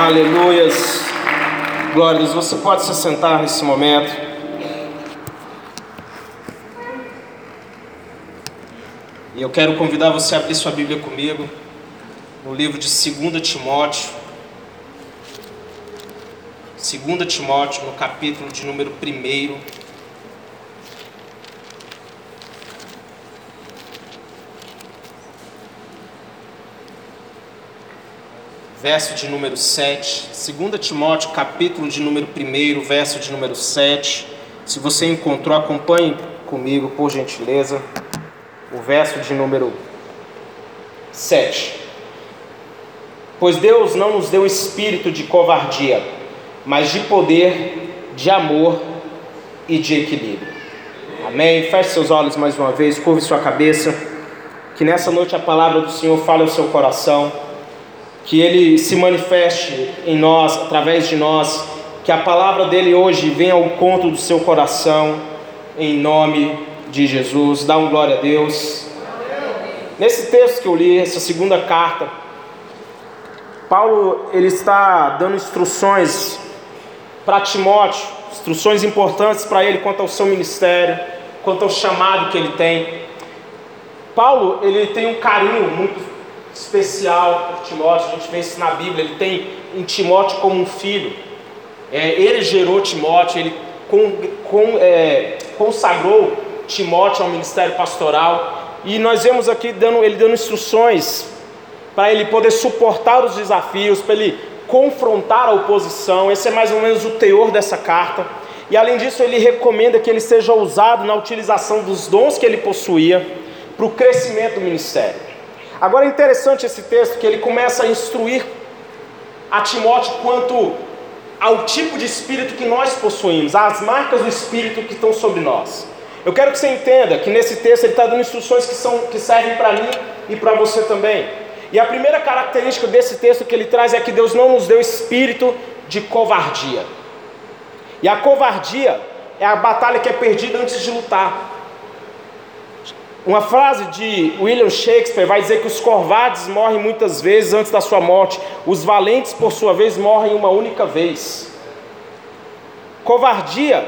Aleluias. Glória a Deus. Você pode se sentar nesse momento. E eu quero convidar você a abrir sua Bíblia comigo no livro de 2 Timóteo. 2 Timóteo, no capítulo de número 1. Verso de número 7, 2 Timóteo, capítulo de número 1, verso de número 7. Se você encontrou, acompanhe comigo, por gentileza, o verso de número 7. Pois Deus não nos deu espírito de covardia, mas de poder, de amor e de equilíbrio. Amém? Feche seus olhos mais uma vez, curve sua cabeça. Que nessa noite a palavra do Senhor fale ao seu coração que Ele se manifeste em nós, através de nós, que a palavra dele hoje venha ao conto do seu coração, em nome de Jesus. Dá um glória a Deus. Nesse texto que eu li, essa segunda carta, Paulo ele está dando instruções para Timóteo, instruções importantes para ele quanto ao seu ministério, quanto ao chamado que ele tem. Paulo ele tem um carinho muito especial por Timóteo, a gente vê isso na Bíblia, ele tem em Timóteo como um filho. É, ele gerou Timóteo, ele com, com, é, consagrou Timóteo ao ministério pastoral. E nós vemos aqui dando, ele dando instruções para ele poder suportar os desafios, para ele confrontar a oposição. Esse é mais ou menos o teor dessa carta. E além disso, ele recomenda que ele seja usado na utilização dos dons que ele possuía para o crescimento do ministério. Agora é interessante esse texto que ele começa a instruir a Timóteo quanto ao tipo de espírito que nós possuímos, às marcas do espírito que estão sobre nós. Eu quero que você entenda que nesse texto ele está dando instruções que, são, que servem para mim e para você também. E a primeira característica desse texto que ele traz é que Deus não nos deu espírito de covardia. E a covardia é a batalha que é perdida antes de lutar. Uma frase de William Shakespeare vai dizer que os covardes morrem muitas vezes antes da sua morte, os valentes, por sua vez, morrem uma única vez. Covardia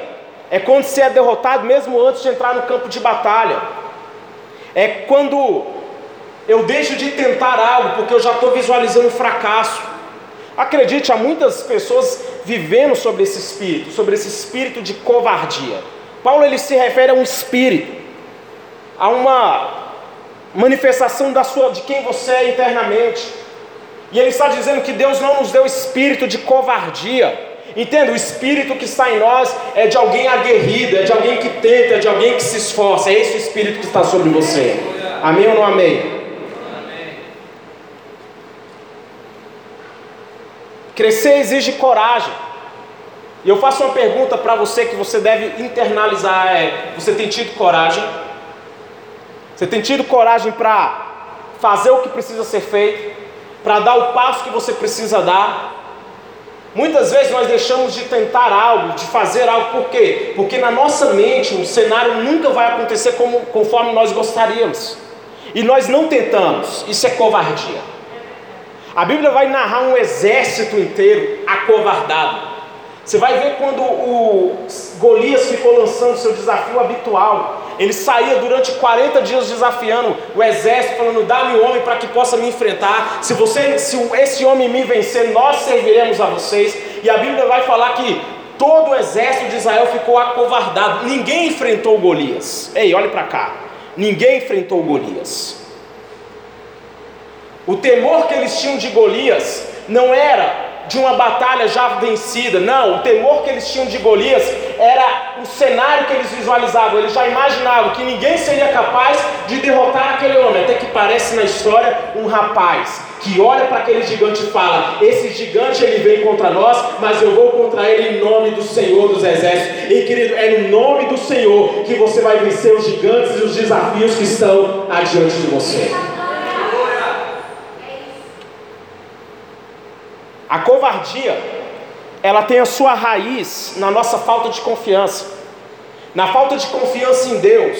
é quando se é derrotado mesmo antes de entrar no campo de batalha. É quando eu deixo de tentar algo porque eu já estou visualizando um fracasso. Acredite, há muitas pessoas vivendo sobre esse espírito, sobre esse espírito de covardia. Paulo ele se refere a um espírito a uma manifestação da sua, de quem você é internamente. E ele está dizendo que Deus não nos deu espírito de covardia. Entenda, o espírito que está em nós é de alguém aguerrido, é de alguém que tenta, é de alguém que se esforça. É esse o espírito que está sobre você. Amém ou não amém? Crescer exige coragem. E eu faço uma pergunta para você que você deve internalizar: é, você tem tido coragem? Você tem tido coragem para fazer o que precisa ser feito, para dar o passo que você precisa dar? Muitas vezes nós deixamos de tentar algo, de fazer algo, por quê? Porque na nossa mente o cenário nunca vai acontecer como, conforme nós gostaríamos. E nós não tentamos, isso é covardia. A Bíblia vai narrar um exército inteiro acovardado. Você vai ver quando o Golias ficou lançando seu desafio habitual. Ele saía durante 40 dias desafiando o exército, falando: dá-me um homem para que possa me enfrentar. Se você, se esse homem me vencer, nós serviremos a vocês. E a Bíblia vai falar que todo o exército de Israel ficou acovardado. Ninguém enfrentou Golias. Ei, olhe para cá. Ninguém enfrentou Golias. O temor que eles tinham de Golias não era de uma batalha já vencida. Não, o temor que eles tinham de Golias era o cenário que eles visualizavam. Eles já imaginavam que ninguém seria capaz de derrotar aquele homem. Até que parece na história um rapaz que olha para aquele gigante e fala: Esse gigante ele vem contra nós, mas eu vou contra ele em nome do Senhor dos Exércitos. E querido, é no nome do Senhor que você vai vencer os gigantes e os desafios que estão adiante de você. A covardia, ela tem a sua raiz na nossa falta de confiança, na falta de confiança em Deus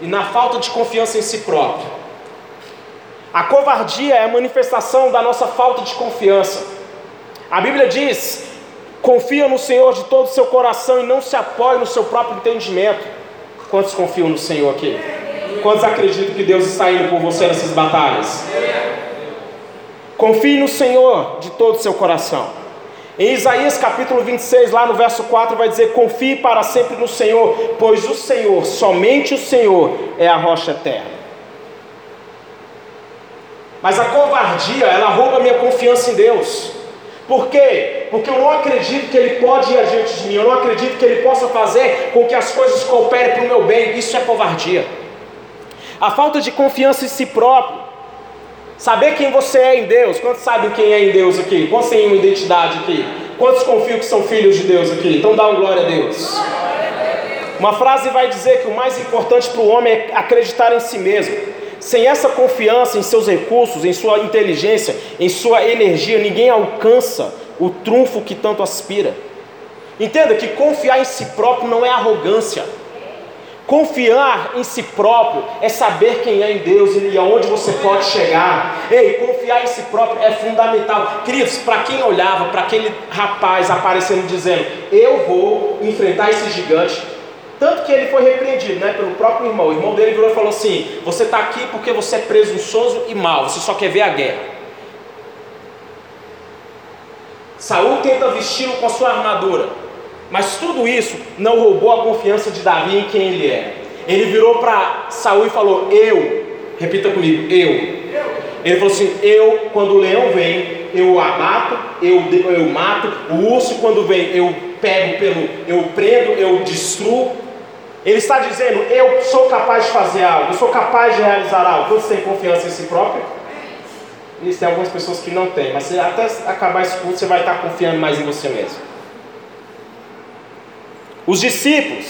e na falta de confiança em si próprio. A covardia é a manifestação da nossa falta de confiança. A Bíblia diz: confia no Senhor de todo o seu coração e não se apoie no seu próprio entendimento. Quantos confiam no Senhor aqui? Quantos acreditam que Deus está indo por você nessas batalhas? Confie no Senhor de todo o seu coração. Em Isaías capítulo 26, lá no verso 4, vai dizer: Confie para sempre no Senhor, pois o Senhor, somente o Senhor, é a rocha eterna. Mas a covardia, ela rouba minha confiança em Deus. Por quê? Porque eu não acredito que Ele pode ir adiante de mim, eu não acredito que Ele possa fazer com que as coisas cooperem para o meu bem. Isso é covardia. A falta de confiança em si próprio, saber quem você é em Deus. Quantos sabem quem é em Deus aqui? Quantos têm uma identidade aqui? Quantos confiam que são filhos de Deus aqui? Então dá um glória a Deus. Uma frase vai dizer que o mais importante para o homem é acreditar em si mesmo. Sem essa confiança em seus recursos, em sua inteligência, em sua energia, ninguém alcança o trunfo que tanto aspira. Entenda que confiar em si próprio não é arrogância. Confiar em si próprio é saber quem é em Deus e aonde você pode chegar. Ei, confiar em si próprio é fundamental. Queridos, para quem olhava para aquele rapaz aparecendo dizendo: Eu vou enfrentar esse gigante, tanto que ele foi repreendido né, pelo próprio irmão. O irmão dele virou e falou assim: Você está aqui porque você é presunçoso e mau, você só quer ver a guerra. Saul tenta vesti-lo com a sua armadura, mas tudo isso não roubou a confiança de Davi em quem ele é. Ele virou para Saul e falou: Eu, repita comigo, eu. Ele falou assim: Eu, quando o leão vem, eu abato, eu, eu mato. O urso, quando vem, eu pego pelo, eu prendo, eu destruo. Ele está dizendo: Eu sou capaz de fazer algo, eu sou capaz de realizar algo. Você tem confiança em si próprio? Isso tem algumas pessoas que não têm, mas até acabar esse curso você vai estar confiando mais em você mesmo. Os discípulos,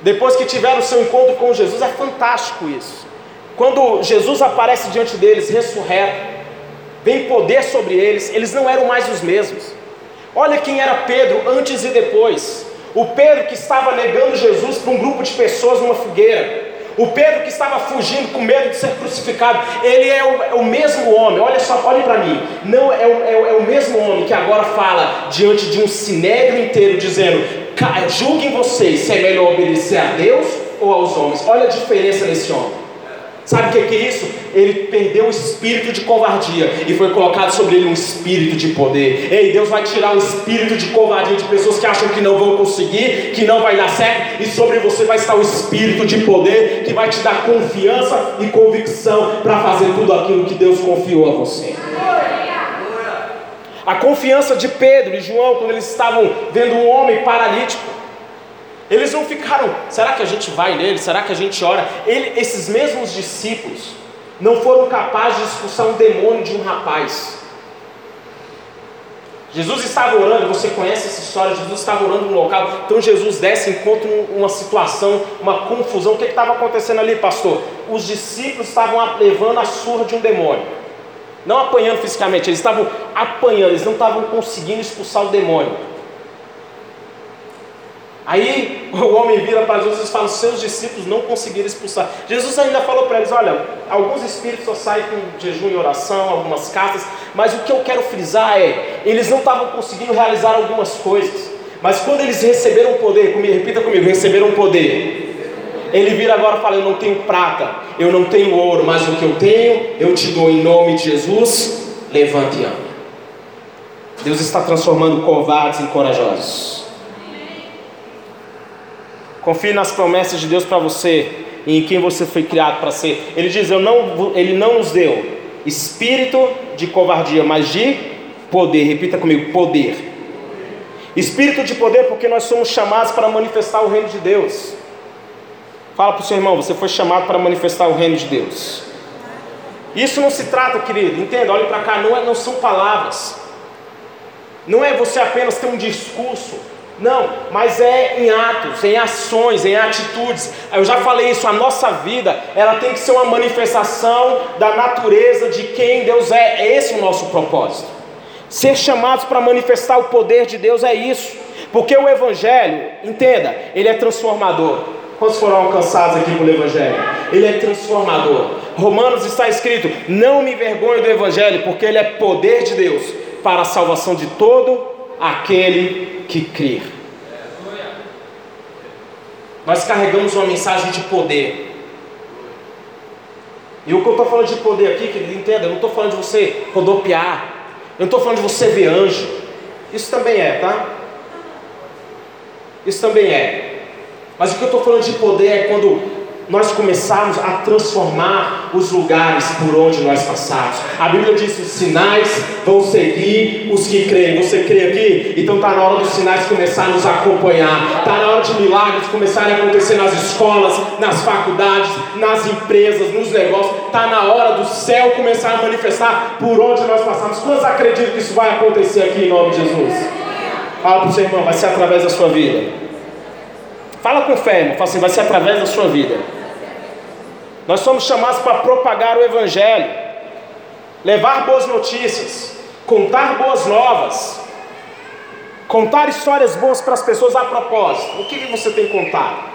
depois que tiveram o seu encontro com Jesus, é fantástico isso. Quando Jesus aparece diante deles, ressurreto, vem poder sobre eles, eles não eram mais os mesmos. Olha quem era Pedro antes e depois. O Pedro que estava negando Jesus para um grupo de pessoas numa fogueira. O Pedro que estava fugindo com medo de ser crucificado, ele é o, é o mesmo homem, olha só, olhe para mim, não é o, é, é o mesmo homem que agora fala diante de um sinédrio inteiro, dizendo: julguem vocês se é melhor obedecer a Deus ou aos homens. Olha a diferença nesse homem. Sabe o que é isso? Ele perdeu o espírito de covardia e foi colocado sobre ele um espírito de poder. Ei, Deus vai tirar o espírito de covardia de pessoas que acham que não vão conseguir, que não vai dar certo, e sobre você vai estar o espírito de poder que vai te dar confiança e convicção para fazer tudo aquilo que Deus confiou a você. A confiança de Pedro e João quando eles estavam vendo um homem paralítico. Eles não ficaram, será que a gente vai nele? Será que a gente ora? Ele, esses mesmos discípulos não foram capazes de expulsar um demônio de um rapaz. Jesus estava orando, você conhece essa história? Jesus estava orando num local, então Jesus desce, encontra uma situação, uma confusão. O que estava acontecendo ali, pastor? Os discípulos estavam levando a surra de um demônio, não apanhando fisicamente, eles estavam apanhando, eles não estavam conseguindo expulsar o demônio. Aí o homem vira para Jesus e fala: seus discípulos não conseguiram expulsar. Jesus ainda falou para eles: olha, alguns espíritos só saem com jejum e oração, algumas casas, mas o que eu quero frisar é: eles não estavam conseguindo realizar algumas coisas, mas quando eles receberam poder, comigo, repita comigo: receberam poder. Ele vira agora e fala: Eu não tenho prata, eu não tenho ouro, mas o que eu tenho, eu te dou em nome de Jesus. Levante e ame. Deus está transformando covardes em corajosos. Confie nas promessas de Deus para você e em quem você foi criado para ser. Ele diz: Eu não, Ele não nos deu espírito de covardia, mas de poder. Repita comigo: poder. Espírito de poder, porque nós somos chamados para manifestar o reino de Deus. Fala para o seu irmão: Você foi chamado para manifestar o reino de Deus. Isso não se trata, querido, entenda, olhe para cá, não, é, não são palavras, não é você apenas ter um discurso, não, mas é em atos, em ações, em atitudes. Eu já falei isso, a nossa vida, ela tem que ser uma manifestação da natureza de quem Deus é. É esse o nosso propósito. Ser chamados para manifestar o poder de Deus é isso. Porque o evangelho, entenda, ele é transformador. Quantos foram alcançados aqui pelo evangelho? Ele é transformador. Romanos está escrito: "Não me envergonhe do evangelho, porque ele é poder de Deus para a salvação de todo aquele que crer. Nós carregamos uma mensagem de poder. E o que eu estou falando de poder aqui, querido, entenda, eu não estou falando de você rodopiar, eu não estou falando de você ver anjo. Isso também é, tá? Isso também é. Mas o que eu estou falando de poder é quando nós começarmos a transformar os lugares por onde nós passamos. A Bíblia diz que os sinais vão seguir os que creem. Você crê aqui? Então está na hora dos sinais começarem a nos acompanhar. Está na hora de milagres começarem a acontecer nas escolas, nas faculdades, nas empresas, nos negócios. Está na hora do céu começar a manifestar por onde nós passamos. Quantos acreditam que isso vai acontecer aqui em nome de Jesus? Fala para o seu irmão, vai ser através da sua vida. Fala com fé, irmão. Fala assim, vai ser através da sua vida. Nós somos chamados para propagar o Evangelho, levar boas notícias, contar boas novas, contar histórias boas para as pessoas a propósito. O que, que você tem contado?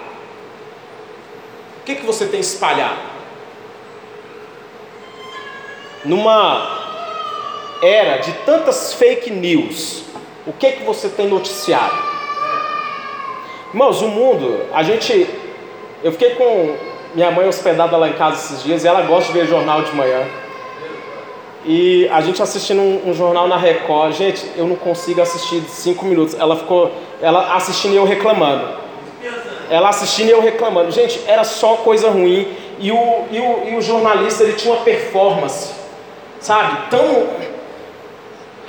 O que, que você tem espalhado? Numa era de tantas fake news, o que, que você tem noticiado? Irmãos, o mundo, a gente. Eu fiquei com minha mãe hospedada lá em casa esses dias e ela gosta de ver jornal de manhã. E a gente assistindo um, um jornal na Record, gente, eu não consigo assistir cinco minutos. Ela ficou, ela assistindo e eu reclamando. Ela assistindo e eu reclamando. Gente, era só coisa ruim. E o, e o, e o jornalista ele tinha uma performance, sabe? Tão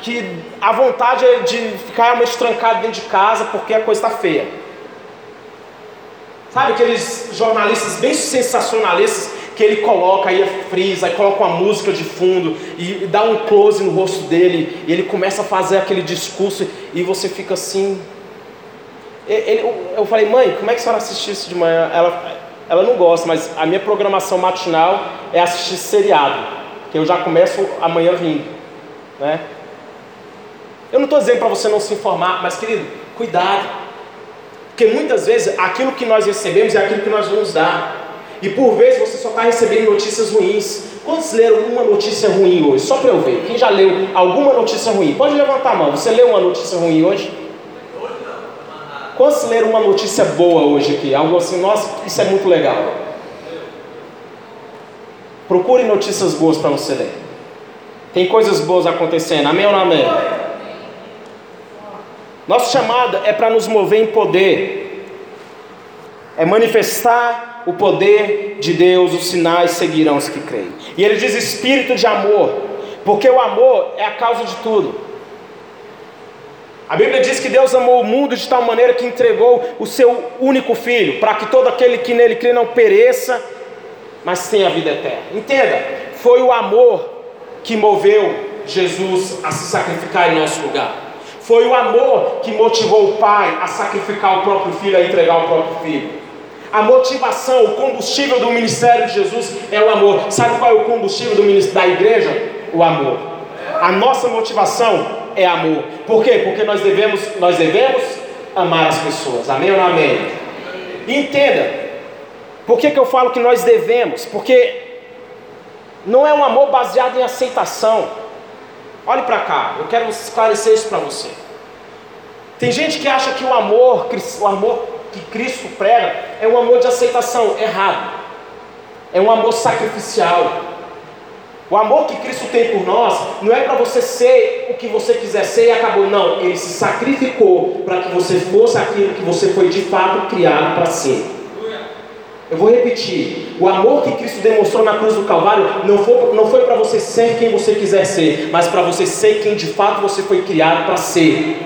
que a vontade é de ficar realmente trancado dentro de casa porque a coisa está feia. Sabe aqueles jornalistas bem sensacionalistas que ele coloca aí, frisa, aí coloca uma música de fundo e dá um close no rosto dele e ele começa a fazer aquele discurso e você fica assim. Ele, eu falei, mãe, como é que a senhora assistiu isso de manhã? Ela, ela não gosta, mas a minha programação matinal é assistir seriado, que eu já começo amanhã vindo, né? Eu não estou dizendo para você não se informar, mas querido, cuidado. Porque muitas vezes aquilo que nós recebemos é aquilo que nós vamos dar. E por vezes você só está recebendo notícias ruins. Quantos leram uma notícia ruim hoje? Só para eu ver. Quem já leu alguma notícia ruim? Pode levantar a mão. Você leu uma notícia ruim hoje? Quantos leram uma notícia boa hoje aqui? Algo assim, nossa, isso é muito legal. Procure notícias boas para você ler. Tem coisas boas acontecendo. Amém ou não amém? Nossa chamada é para nos mover em poder, é manifestar o poder de Deus, os sinais seguirão os que creem. E ele diz espírito de amor, porque o amor é a causa de tudo. A Bíblia diz que Deus amou o mundo de tal maneira que entregou o seu único filho, para que todo aquele que nele crê não pereça, mas tenha a vida eterna. Entenda, foi o amor que moveu Jesus a se sacrificar em nosso lugar. Foi o amor que motivou o pai a sacrificar o próprio filho, a entregar o próprio filho. A motivação, o combustível do ministério de Jesus é o amor. Sabe qual é o combustível do ministério da igreja? O amor. A nossa motivação é amor. Por quê? Porque nós devemos, nós devemos amar as pessoas. Amém ou não amém? entenda. Por que, que eu falo que nós devemos? Porque não é um amor baseado em aceitação. Olhe para cá, eu quero esclarecer isso para você. Tem gente que acha que o amor, o amor que Cristo prega é um amor de aceitação. Errado. É um amor sacrificial. O amor que Cristo tem por nós não é para você ser o que você quiser ser e acabou. Não, ele se sacrificou para que você fosse aquilo que você foi de fato criado para ser. Eu vou repetir: o amor que Cristo demonstrou na cruz do Calvário não foi, não foi para você ser quem você quiser ser, mas para você ser quem de fato você foi criado para ser.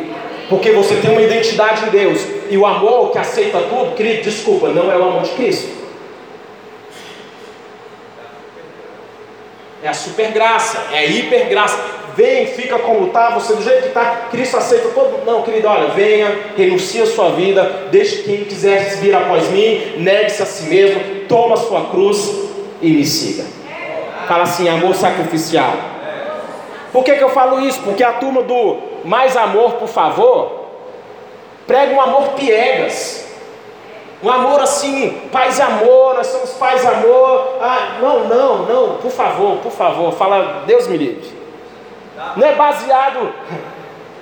Porque você tem uma identidade em Deus. E o amor que aceita tudo, querido, desculpa, não é o amor de Cristo. É a super graça, é a hiper graça vem, fica como está, você do jeito que está, Cristo aceita todo. Não, querido, olha, venha, renuncie a sua vida, deixe quem quiser vir após mim, negue-se a si mesmo, toma a sua cruz e me siga. Fala assim, amor sacrificial. Por que, que eu falo isso? Porque a turma do mais amor, por favor, prega um amor piegas. Um amor assim, paz e amor, nós somos paz e amor. Ah, não, não, não, por favor, por favor, fala, Deus me livre. Não é baseado,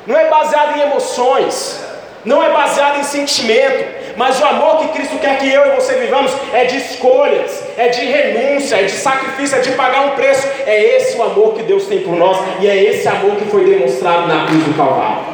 não é baseado em emoções, não é baseado em sentimento, mas o amor que Cristo quer que eu e você vivamos é de escolhas, é de renúncia, é de sacrifício, é de pagar um preço. É esse o amor que Deus tem por nós e é esse amor que foi demonstrado na cruz do Calvário.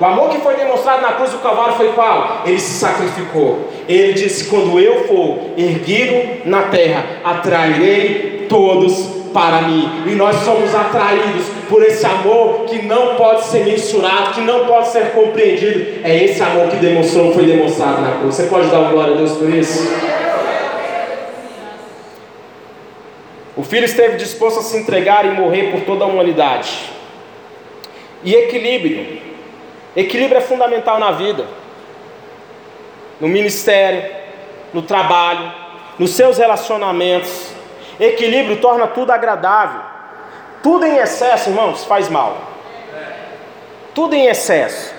O amor que foi demonstrado na cruz do Calvário foi qual? Ele se sacrificou. Ele disse: Quando eu for erguido na terra, atrairei todos para mim. E nós somos atraídos por esse amor que não pode ser mensurado, que não pode ser compreendido. É esse amor que demonstrou, foi demonstrado na cruz. Você pode dar uma glória a Deus por isso? O filho esteve disposto a se entregar e morrer por toda a humanidade. E equilíbrio. Equilíbrio é fundamental na vida, no ministério, no trabalho, nos seus relacionamentos, Equilíbrio torna tudo agradável. Tudo em excesso, irmãos, faz mal. Tudo em excesso.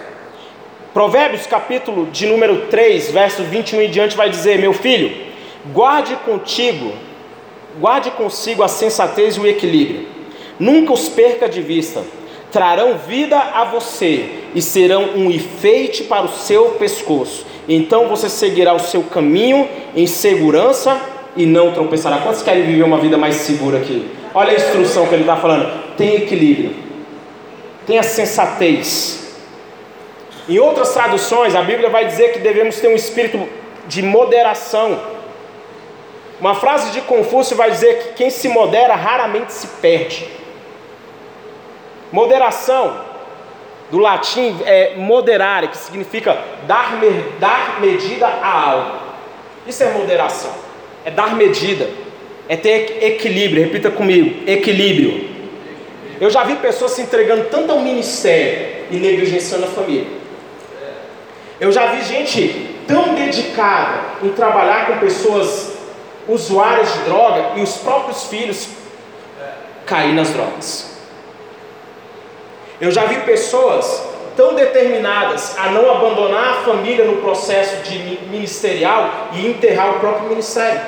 Provérbios capítulo de número 3, verso 21 em diante vai dizer: Meu filho, guarde contigo, guarde consigo a sensatez e o equilíbrio. Nunca os perca de vista. Trarão vida a você e serão um enfeite para o seu pescoço. Então você seguirá o seu caminho em segurança e não tropeçará. Quantos querem viver uma vida mais segura aqui? Olha a instrução que ele está falando. Tem equilíbrio. Tenha sensatez. Em outras traduções, a Bíblia vai dizer que devemos ter um espírito de moderação. Uma frase de Confúcio vai dizer que quem se modera raramente se perde. Moderação, do latim, é moderare, que significa dar, dar medida a algo. Isso é moderação é dar medida, é ter equilíbrio. Repita comigo: equilíbrio. Eu já vi pessoas se entregando tanto ao ministério e negligenciando a família. Eu já vi gente tão dedicada em trabalhar com pessoas usuárias de droga e os próprios filhos cair nas drogas. Eu já vi pessoas tão determinadas a não abandonar a família no processo de ministerial e enterrar o próprio ministério.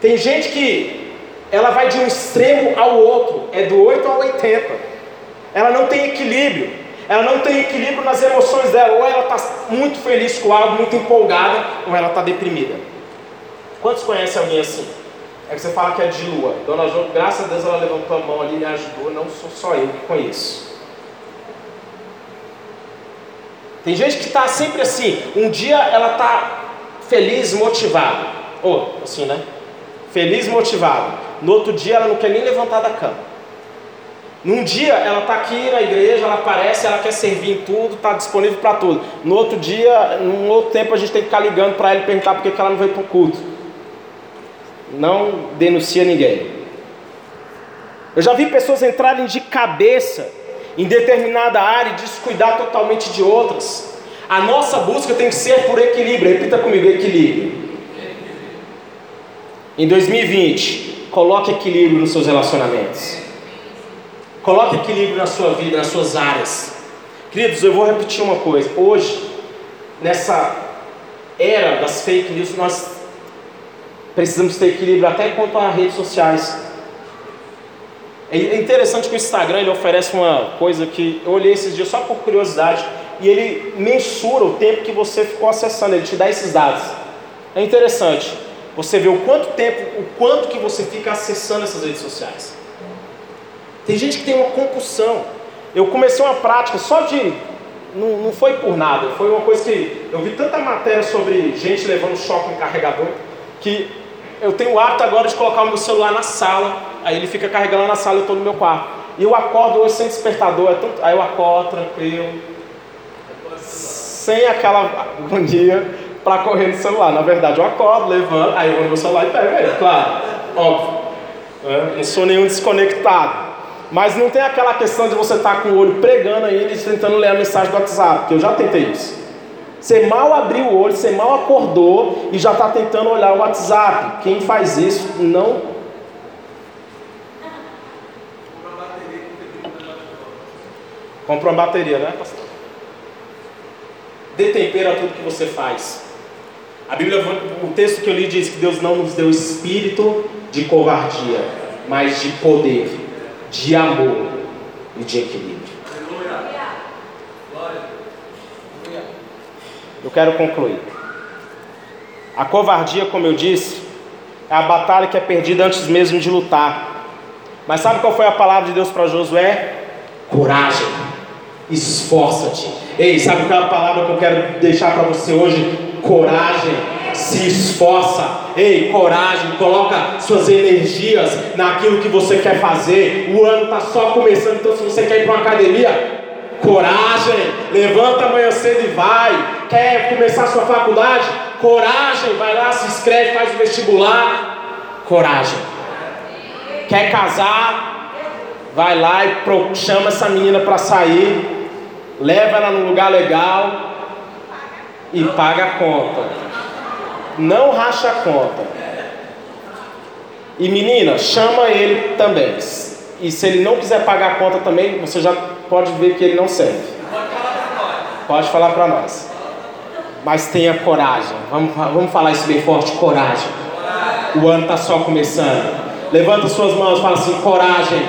Tem gente que ela vai de um extremo ao outro, é do 8 ao 80. Ela não tem equilíbrio. Ela não tem equilíbrio nas emoções dela. Ou ela está muito feliz com algo, muito empolgada, ou ela está deprimida. Quantos conhecem alguém assim? É que você fala que é de lua. Dona Jo, graças a Deus ela levantou a mão ali e me ajudou, não sou só eu que conheço. Tem gente que está sempre assim, um dia ela está feliz, motivada. Ou, assim, né? Feliz, motivada. No outro dia ela não quer nem levantar da cama. Num dia ela está aqui na igreja, ela aparece, ela quer servir em tudo, está disponível para tudo. No outro dia, num outro tempo, a gente tem que ficar ligando para ela e perguntar por que ela não veio para o culto não denuncia ninguém. Eu já vi pessoas entrarem de cabeça em determinada área e descuidar totalmente de outras. A nossa busca tem que ser por equilíbrio. Repita comigo: equilíbrio. Em 2020, coloque equilíbrio nos seus relacionamentos. Coloque equilíbrio na sua vida, nas suas áreas. Queridos, eu vou repetir uma coisa. Hoje, nessa era das fake news, nós precisamos ter equilíbrio até quanto às redes sociais. É interessante que o Instagram ele oferece uma coisa que eu olhei esses dias só por curiosidade e ele mensura o tempo que você ficou acessando, ele te dá esses dados. É interessante. Você vê o quanto tempo, o quanto que você fica acessando essas redes sociais. Tem gente que tem uma compulsão. Eu comecei uma prática só de. Não, não foi por nada, foi uma coisa que. Eu vi tanta matéria sobre gente levando choque em carregador que eu tenho o hábito agora de colocar o meu celular na sala, aí ele fica carregando na sala eu estou no meu quarto. E eu acordo hoje sem despertador, é tanto, aí eu acordo tranquilo, sem aquela agonia para correr no celular. Na verdade, eu acordo, levanto, aí eu vou no meu celular e pego ele, claro, óbvio. É, não sou nenhum desconectado. Mas não tem aquela questão de você estar tá com o olho pregando ainda e tentando ler a mensagem do WhatsApp, que eu já tentei isso. Você mal abriu o olho, você mal acordou e já está tentando olhar o WhatsApp. Quem faz isso não. Compra uma bateria, né, pastor? Dê tempero a tudo que você faz. A Bíblia, o texto que eu li diz que Deus não nos deu espírito de covardia, mas de poder, de amor e de equilíbrio. Eu quero concluir. A covardia, como eu disse, é a batalha que é perdida antes mesmo de lutar. Mas sabe qual foi a palavra de Deus para Josué? Coragem, esforça-te. Ei, sabe qual é a palavra que eu quero deixar para você hoje? Coragem, se esforça. Ei, coragem, coloca suas energias naquilo que você quer fazer. O ano está só começando, então se você quer ir para uma academia, coragem, levanta amanhã cedo e vai. Quer começar sua faculdade? Coragem, vai lá, se inscreve, faz o vestibular. Coragem. Quer casar? Vai lá e chama essa menina para sair, leva ela num lugar legal e paga a conta. Não racha a conta. E menina, chama ele também. E se ele não quiser pagar a conta também, você já pode ver que ele não serve. Pode falar para nós. Mas tenha coragem. Vamos, vamos falar isso bem forte: coragem. O ano está só começando. Levanta suas mãos e fala assim: coragem.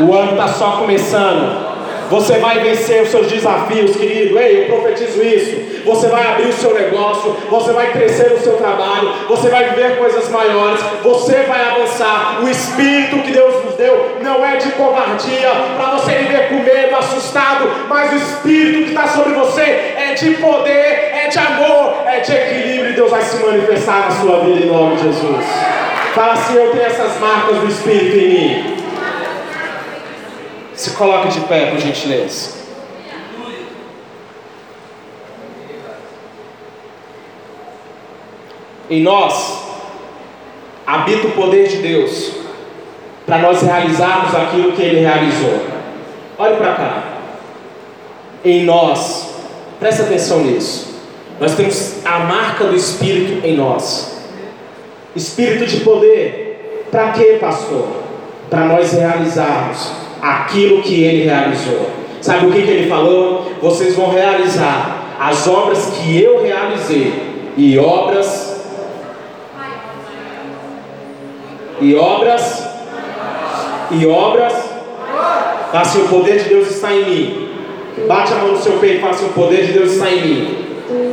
O ano está só começando. Você vai vencer os seus desafios, querido. Ei, eu profetizo isso. Você vai abrir o seu negócio, você vai crescer no seu trabalho, você vai viver coisas maiores, você vai avançar. O espírito que Deus nos deu não é de covardia, para você viver com medo, assustado, mas o espírito que está sobre você é de poder, é de amor, é de equilíbrio. E Deus vai se manifestar na sua vida em nome de Jesus. Fala assim: Eu tenho essas marcas do espírito em mim. Se coloque de pé, por gentileza. Em nós habita o poder de Deus para nós realizarmos aquilo que Ele realizou. Olhe para cá. Em nós, presta atenção nisso. Nós temos a marca do Espírito em nós. Espírito de poder. Para quê, pastor? Para nós realizarmos aquilo que ele realizou. Sabe o que, que ele falou? Vocês vão realizar as obras que eu realizei e obras e obras e obras assim o poder de Deus está em mim bate a mão no seu peito e assim o poder de Deus está em mim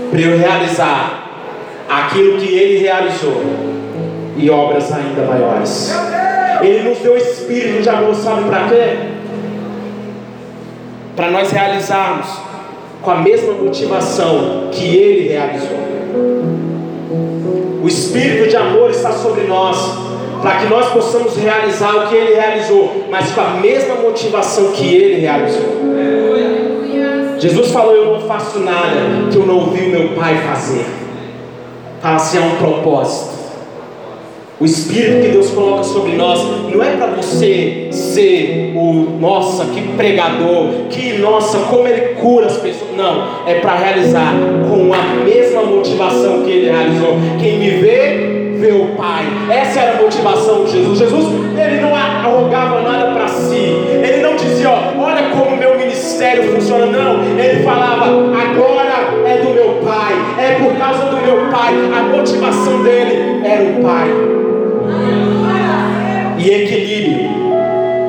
para eu realizar aquilo que Ele realizou e obras ainda maiores ele nos deu espírito de amor, sabe para quê? Para nós realizarmos com a mesma motivação que Ele realizou. O espírito de amor está sobre nós, para que nós possamos realizar o que Ele realizou, mas com a mesma motivação que Ele realizou. Jesus falou: Eu não faço nada que eu não ouvi o meu Pai fazer. Fala assim: há um propósito. O Espírito que Deus coloca sobre nós não é para você ser o nossa, que pregador, que nossa, como ele cura as pessoas. Não, é para realizar com a mesma motivação que ele realizou. Quem me vê, vê o Pai. Essa era a motivação de Jesus. Jesus, ele não arrogava nada para si. Ele não dizia, ó, olha como meu ministério funciona. Não, ele falava, agora é do meu Pai. É por causa do meu Pai. A motivação dele era o Pai e equilíbrio.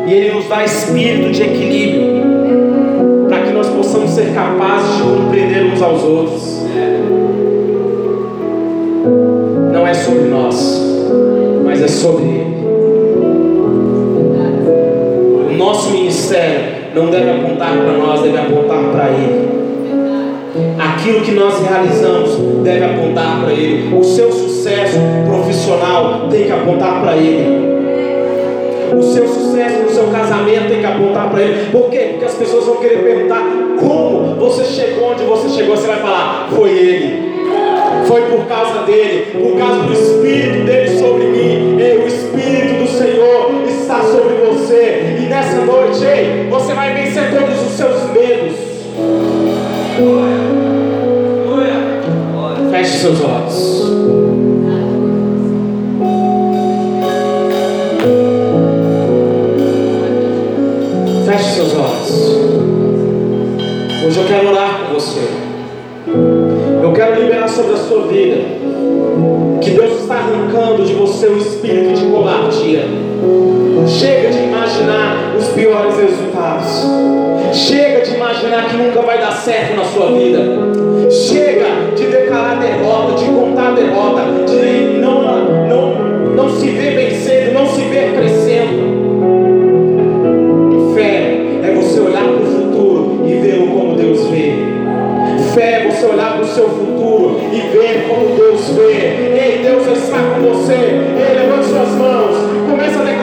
E Ele nos dá espírito de equilíbrio para que nós possamos ser capazes de compreender uns aos outros. Não é sobre nós, mas é sobre Ele. O nosso ministério não deve apontar para nós, deve apontar para Ele. Aquilo que nós realizamos deve apontar para Ele. O seu sucesso profissional tem que apontar para Ele. O seu sucesso no seu casamento tem que apontar para Ele. Por quê? Porque as pessoas vão querer perguntar como você chegou onde você chegou. Você vai falar, foi Ele. Foi por causa dele, por causa do Espírito dele sobre mim. Ei, o Espírito do Senhor está sobre você. E nessa noite, ei, você vai vencer todos os seus medos. Feche seus olhos. Feche seus olhos. Hoje eu quero orar com você. Eu quero liberar sobre a sua vida que Deus está arrancando de você o espírito de covardia. Chega de imaginar os piores resultados. Chega de imaginar que nunca vai dar certo na sua vida. Chega de declarar derrota, de contar derrota, de não, não, não se ver vencendo, não se ver crescendo. Fé é você olhar para o futuro e vê-lo como Deus vê. Fé é você olhar para o seu futuro e ver como Deus vê. Ei, Deus está com você. Ei, levante suas mãos. Começa a declarar.